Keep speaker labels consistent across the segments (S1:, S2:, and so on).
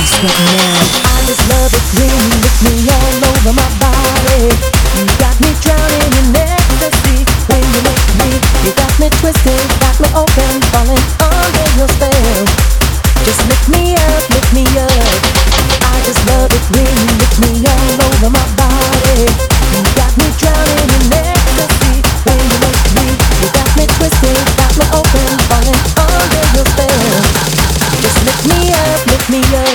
S1: I
S2: just love it when you lick me all over my body. You got me drowning in ecstasy when you lick me.
S1: You got
S2: me twisted, got me open, falling under your spell. Just lick me up, lick me up. I just love it when you lick me all over my body. You got me drowning in ecstasy when you lick me. You got me twisted, got me open, falling under your spell. Just lick me up, lick me up.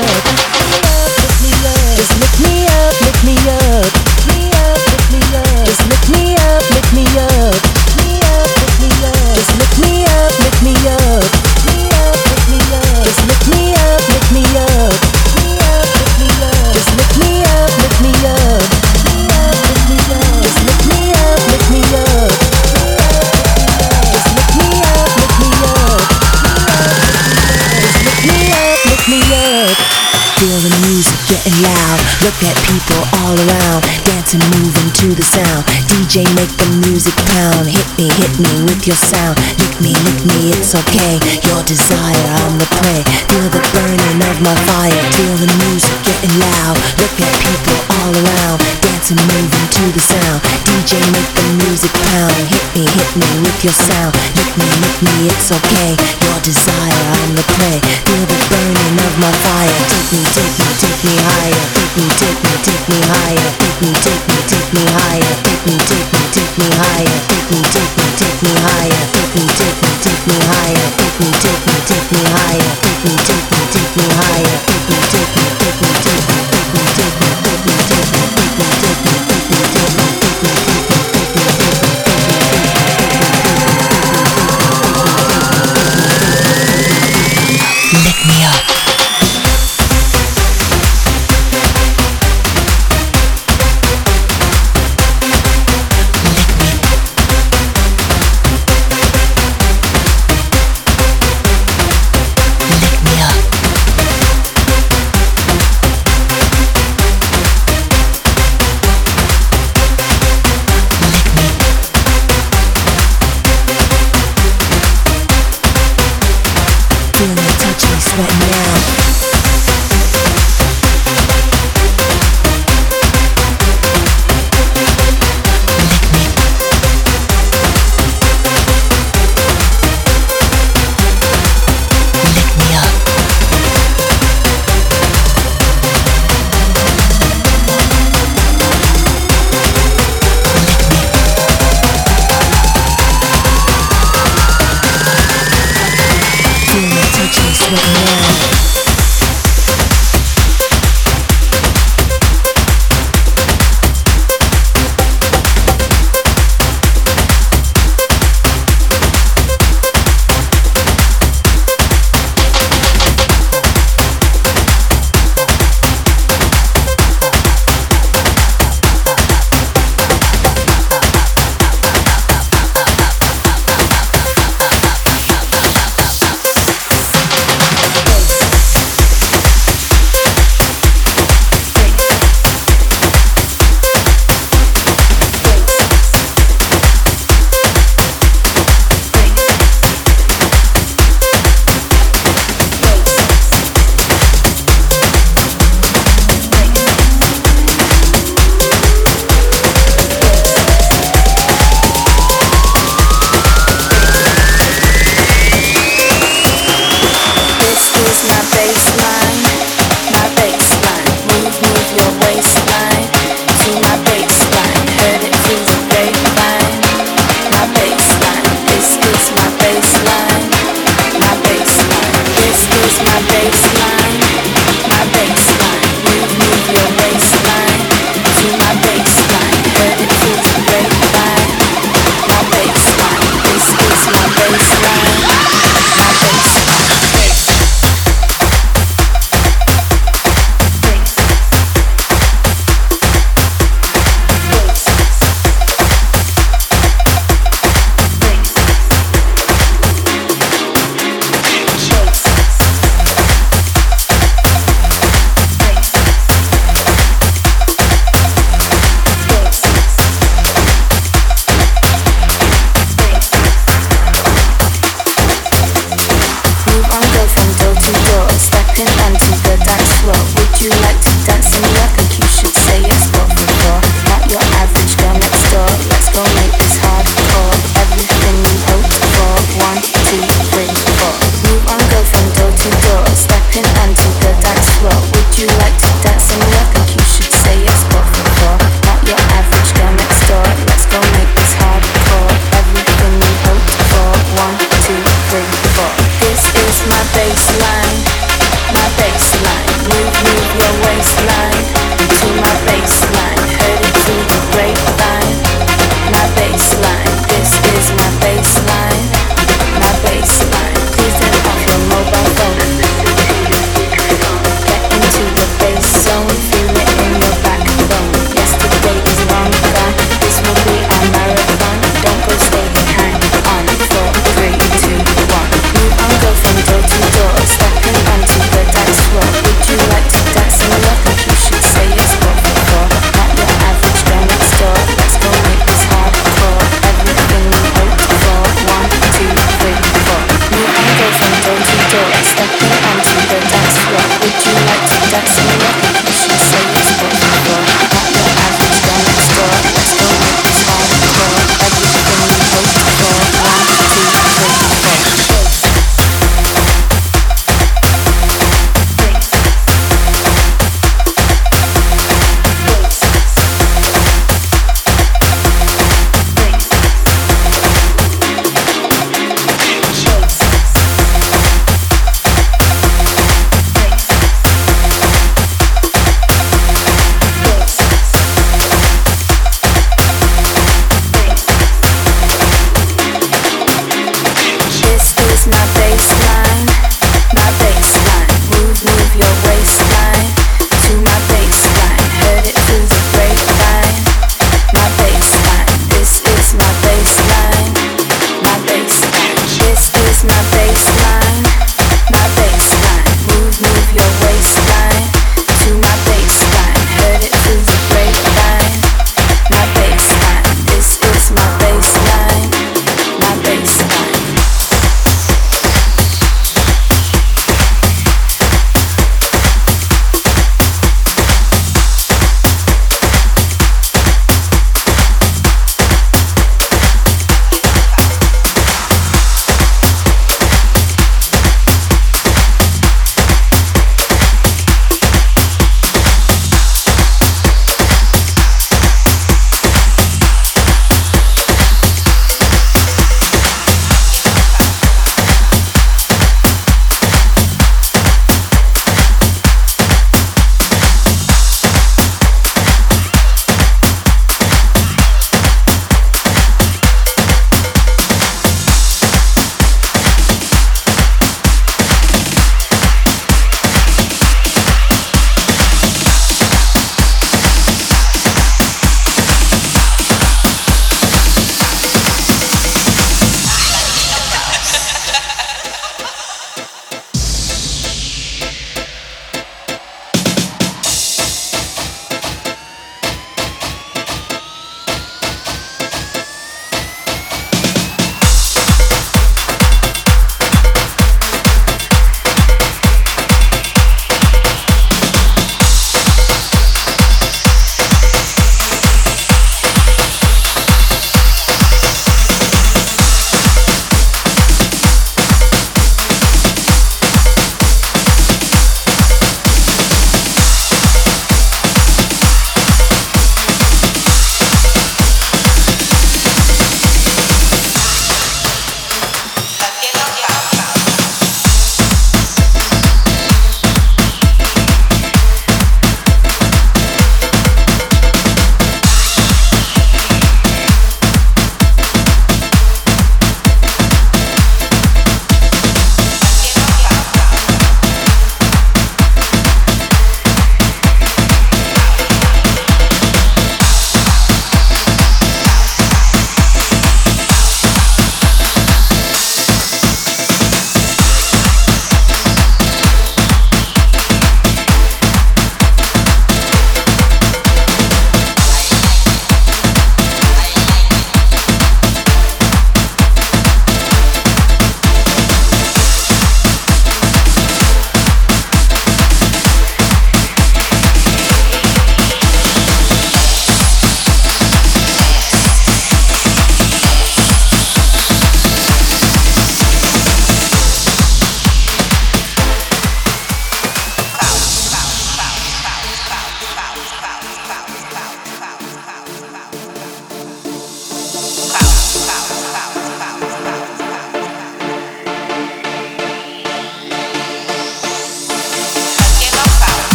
S1: at people all around, dancing, moving to the sound. DJ, make the music pound. Hit me, hit me with your sound. Lick me, lick me, it's okay. Your desire, I'm the prey. Feel the burning of my fire. Feel the music getting loud. Look at people all around. Dancing, moving to the sound. DJ, make the music pound. Hit me, hit me with your sound. Lick me, lick me, it's okay. Your desire, I'm the prey. Feel the burning of my fire. Take me, take me, take me higher. Take me, take me, take me higher. Take me, take me, take me higher. Take me, take me, take me higher. Take me, take me take me higher, take me, take me, take me higher, take me, take me, take me higher, take me, take me, take me higher, take me, take me, take me, take me, take me, take me,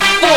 S3: journey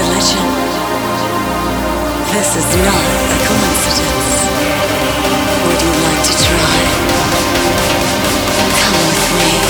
S1: religion. This is not a coincidence. Would you like to try? Come with me.